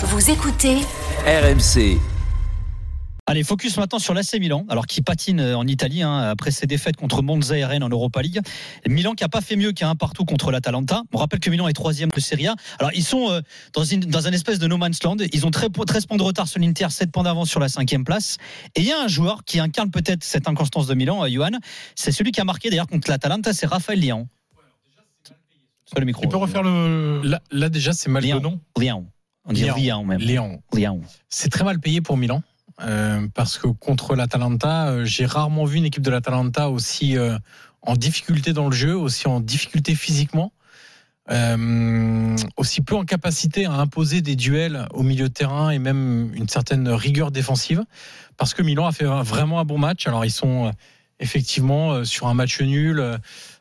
Vous écoutez RMC. Allez, focus maintenant sur l'AC Milan, alors qui patine euh, en Italie hein, après ses défaites contre Monza et Rennes en Europa League. Milan qui a pas fait mieux qu'un partout contre l'Atalanta. On rappelle que Milan est troisième de Serie A. Alors ils sont euh, dans, une, dans un espèce de no man's land. Ils ont très, 13 points de retard sur l'Inter, 7 points d'avance sur la cinquième place. Et il y a un joueur qui incarne peut-être cette inconstance de Milan, euh, Johan. C'est celui qui a marqué d'ailleurs contre l'Atalanta, c'est Raphaël Lian. Sur le micro. Tu peux refaire le. Là, là, déjà, c'est mal Lian. le nom. Lian. On dit. Lian même. Léon. C'est très mal payé pour Milan. euh, parce que contre l'Atalanta, euh, j'ai rarement vu une équipe de l'Atalanta aussi euh, en difficulté dans le jeu, aussi en difficulté physiquement, aussi peu en capacité à imposer des duels au milieu de terrain et même une certaine rigueur défensive. Parce que Milan a fait vraiment un bon match. Alors ils sont effectivement sur un match nul.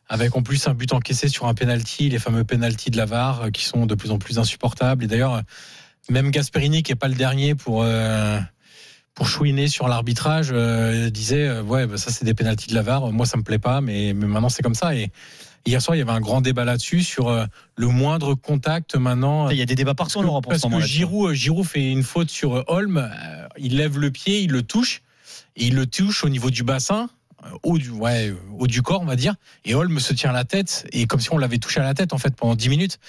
Avec en plus un but encaissé sur un penalty, les fameux penalties de la VAR euh, qui sont de plus en plus insupportables. Et d'ailleurs, euh, même Gasperini, qui est pas le dernier pour euh, pour chouiner sur l'arbitrage, euh, disait euh, ouais bah, ça c'est des pénalties de la VAR. Moi ça me plaît pas, mais, mais maintenant c'est comme ça. Et hier soir il y avait un grand débat là-dessus sur le moindre contact maintenant. Il y a des débats partout en Europe Parce que. Giroud, Giroud fait une faute sur Holm, il lève le pied, il le touche, et il le touche au niveau du bassin, haut du, ouais, haut du corps, on va dire, et Holm se tient à la tête, et comme si on l'avait touché à la tête, en fait, pendant 10 minutes.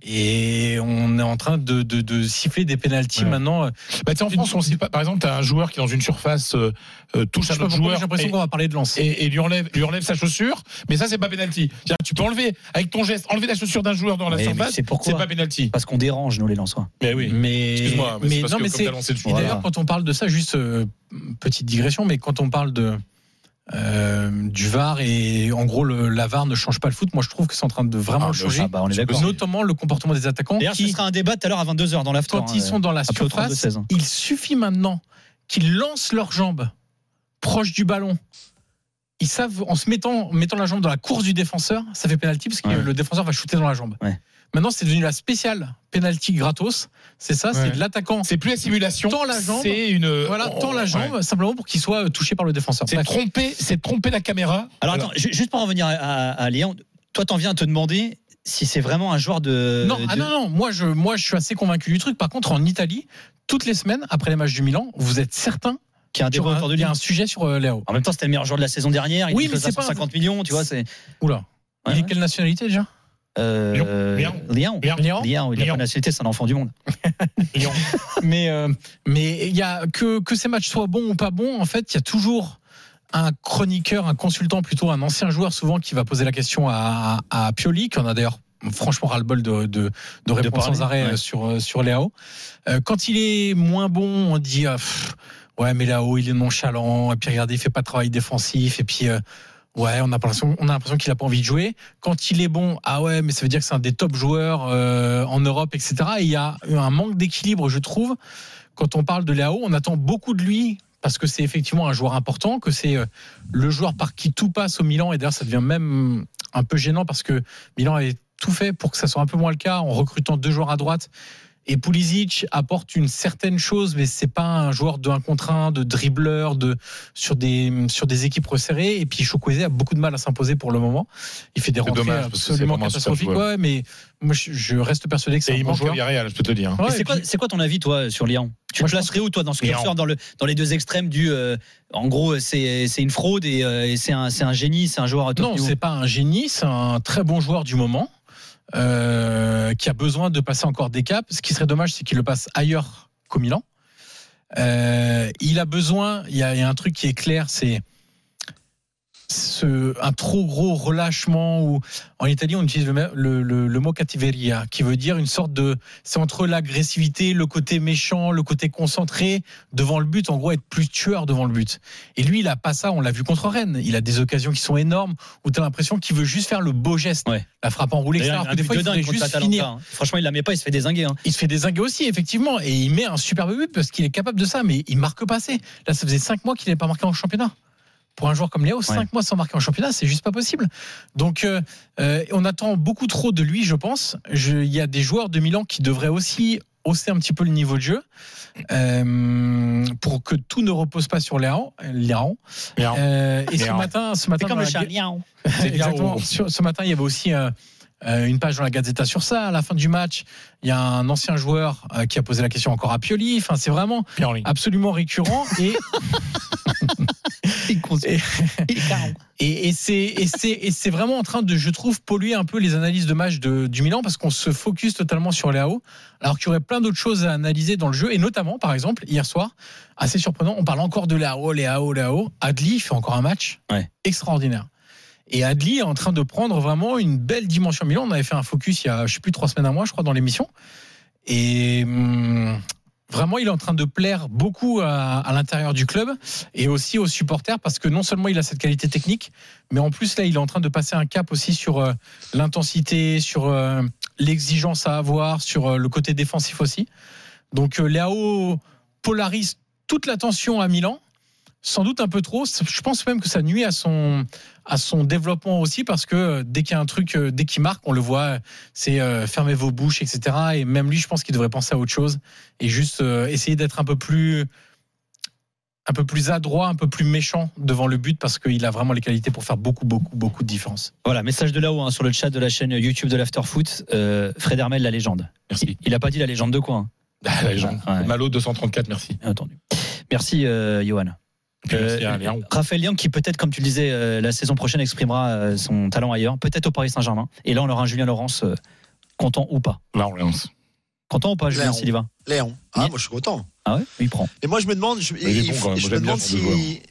Et on est en train de, de, de siffler des pénalties Ouais. maintenant. euh, Bah, tu sais, en France, on sait pas. Par exemple, tu as un joueur qui, dans une surface, euh, euh, touche un autre joueur j'ai l'impression qu'on va parler de lance. et- et lui, enlève, lui enlève sa chaussure, mais ça, c'est pas penalty. C'est-à-dire, Tu peux enlever, avec ton geste, enlever la chaussure d'un joueur dans la mais surface, c'est pas penalty. Parce qu'on dérange, nous, les Lensois. Mais oui. Mais, Excuse-moi, mais, c'est parce non, que mais comme lancé. Et Voilà. d'ailleurs, quand on parle de ça, juste euh, petite digression, mais quand on parle de euh, du VAR et en gros le, la VAR ne change pas le foot, moi je trouve que c'est en train de vraiment Ah, le changer. Ah bah, on est d'accord. Notamment le comportement des attaquants D'ailleurs, ce qui, sera un débat tout à l'heure à 22h dans l'after. quand hein, ils sont dans la surface, 32-16, hein. il suffit maintenant qu'ils lancent leurs jambes proches du ballon. Ils savent, en se mettant, mettant la jambe dans la course du défenseur, ça fait pénalty parce que Ouais. le défenseur va shooter dans la jambe. Ouais. Maintenant, c'est devenu la spéciale pénalty gratos. C'est ça, Ouais. c'est de l'attaquant. C'est plus la simulation. Tend la jambe. C'est une. Voilà, oh, tend la ouais. jambe simplement pour qu'il soit touché par le défenseur. C'est tromper, c'est tromper la caméra. Alors, attends, ju- juste pour en revenir à, à, à Léon, toi, t'en viens à te demander si c'est vraiment un joueur de. non, ah non, non, moi je, moi je suis assez convaincu du truc. Par contre, en Italie, toutes les semaines, après les matchs du Milan, vous êtes certain qui a un qu'il y débat autour il a un sujet sur euh, Léo. En même temps, c'était le meilleur joueur de la saison dernière. Il Oui, mais c'est pas- 150 millions, tu vois. Oula. il Ouais, est ouais. quelle nationalité déjà? Euh, Lyon. Lyon. Lyon. Lyon, il a Lyon. pas de nationalité, c'est un enfant du monde. Lyon. Mais euh, mais il y a que que ces matchs soient bons ou pas bons, en fait, il y a toujours un chroniqueur, un consultant plutôt, un ancien joueur souvent qui va poser la question à, à Pioli, qui en a d'ailleurs franchement ras-le-bol de, de, de répondre parler, sans arrêt ouais. euh, sur, euh, sur Léao. Euh, quand il est moins bon, on dit ah, pff, ouais mais Léao il est nonchalant, et puis regardez il fait pas de travail défensif, et puis euh, ouais on a l'impression qu'il a pas envie de jouer. Quand il est bon, ah ouais mais ça veut dire que c'est un des top joueurs euh, en Europe, etc. Et il y a un manque d'équilibre, je trouve. Quand on parle de Léao, on attend beaucoup de lui parce que c'est effectivement un joueur important, que c'est euh, le joueur par qui tout passe au Milan. Et d'ailleurs, ça devient même un peu gênant parce que Milan avait tout fait pour que ça soit un peu moins le cas en recrutant deux joueurs à droite. Et Pulisic apporte une certaine chose, mais c'est pas un joueur de 1 contre 1, de dribbleur, de, sur, des, sur des équipes resserrées. Et puis Chokweze a beaucoup de mal à s'imposer pour le moment. Il fait des rentrées dommage, parce que c'est absolument catastrophiques. joueur. Ouais, mais moi, je, reste persuadé que c'est Et un il bon joueur. Villarreal, je peux te dire. Ouais, c'est quoi, ton avis, toi, sur Lyon? Tu Moi, je placerais où, toi, dans ce curseur, dans, le, dans les deux extrêmes du. euh, en gros, c'est c'est une fraude et, euh, et c'est un, c'est un génie, c'est un joueur à top Non, c'est pas un génie, c'est un très bon joueur du moment euh, qui a besoin de passer encore des caps. Ce qui serait dommage, c'est qu'il le passe ailleurs qu'au Milan. Euh, il a besoin, il y, a, il y a un truc qui est clair, c'est ce, un trop gros relâchement ou en Italie on utilise le, me- le, le- le mot cattiveria qui veut dire une sorte de c'est entre l'agressivité le côté méchant le côté concentré devant le but en gros être plus tueur devant le but et lui il a pas ça on l'a vu contre Rennes il a des occasions qui sont énormes où tu as l'impression qu'il veut juste faire le beau geste Ouais. la frappe enroulée etc D'ailleurs, alors que des fois il faudrait juste finir hein. Franchement, il la met pas, il se fait désinguer. hein. il se fait désinguer aussi, effectivement, et il met un superbe but parce qu'il est capable de ça, mais il marque pas assez. Là, ça faisait 5 mois qu'il n'avait pas marqué en championnat. Pour un joueur comme Léo, 5 mois sans marquer en championnat, c'est juste pas possible. Donc, euh, euh, on attend beaucoup trop de lui, je pense. Je- Il y a des joueurs de Milan qui devraient aussi hausser un petit peu le niveau de jeu euh, pour que tout ne repose pas sur Léo. Léo. Léo. Euh, et ce matin, ce matin, comme le chat. Exactement. ce matin, il y avait aussi un, euh, une page dans la Gazzetta sur ça. À la fin du match, il y a un ancien joueur euh, qui a posé la question encore à Pioli. Enfin, c'est vraiment absolument récurrent et Et- et, et c'est vraiment en train de je trouve polluer un peu les analyses de match de, du Milan parce qu'on se focus totalement sur Léao alors qu'il y aurait plein d'autres choses à analyser dans le jeu. Et notamment par exemple hier soir assez surprenant on parle encore de Léao Léao Léao Adli fait encore un match Ouais. extraordinaire. Et Adli est en train de prendre vraiment une belle dimension. Milan on avait fait un focus il y a je sais plus trois semaines à mois je crois dans l'émission. Et hum, Vraiment, il est en train de plaire beaucoup à, l'intérieur du club et aussi aux supporters parce que non seulement il a cette qualité technique, mais en plus là, il est en train de passer un cap aussi sur euh, l'intensité, sur euh, l'exigence à avoir, sur euh, le côté défensif aussi. Donc Léao polarise toute l'attention à Milan, sans doute un peu trop. Je pense même que ça nuit à son à son développement aussi parce que euh, dès qu'il y a un truc, euh, dès qu'il marque, on le voit, c'est euh, fermez vos bouches, etc. Et même lui, je pense qu'il devrait penser à autre chose et juste euh, essayer d'être un peu plus un peu plus adroit, un peu plus méchant devant le but parce qu'il a vraiment les qualités pour faire beaucoup, beaucoup, beaucoup de différence. Voilà, message de là-haut hein, sur le chat de la chaîne YouTube de l'Afterfoot. Euh, Fred Hermel, la légende. Merci. Il a pas dit la légende de quoi hein, la légende. Ouais. Malo 234, merci. bien entendu. Merci, euh, Johan. Euh, Léon. Raphaël Liang qui peut-être, comme tu le disais, euh, la saison prochaine exprimera euh, son talent ailleurs, peut-être au Paris Saint-Germain. Et là, on aura un Julien Laurence content ou pas. Là, on lance. Content ou pas, Julien Léon. Sylvain Léon. Ah, Il- moi, je suis content. Ah ouais? Il prend. Et moi, je me demande, je, il il- bon je me demande si,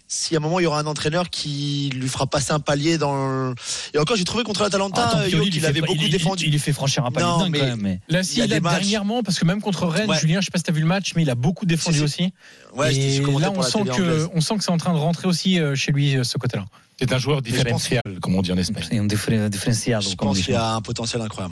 si à un moment il y aura un entraîneur qui lui fera passer un palier dans. le- Et encore, j'ai trouvé contre l'Atalanta, Attends, Yo, il avait beaucoup il- il- défendu. Il, lui fait franchir un palier Non, dingue mais- quand même. Mais... Là, Il si, a là, des matchs. dernièrement, parce que même contre Rennes, Ouais. Julien, je sais pas si tu as vu le match, mais il a beaucoup défendu Si, si. aussi. Ouais, et là, on sent, que, on sent que c'est en train de rentrer aussi euh, chez lui, euh, ce côté-là. C'est un joueur différentiel, comme on dit en Espagne. Un Je pense qu'il a un potentiel incroyable.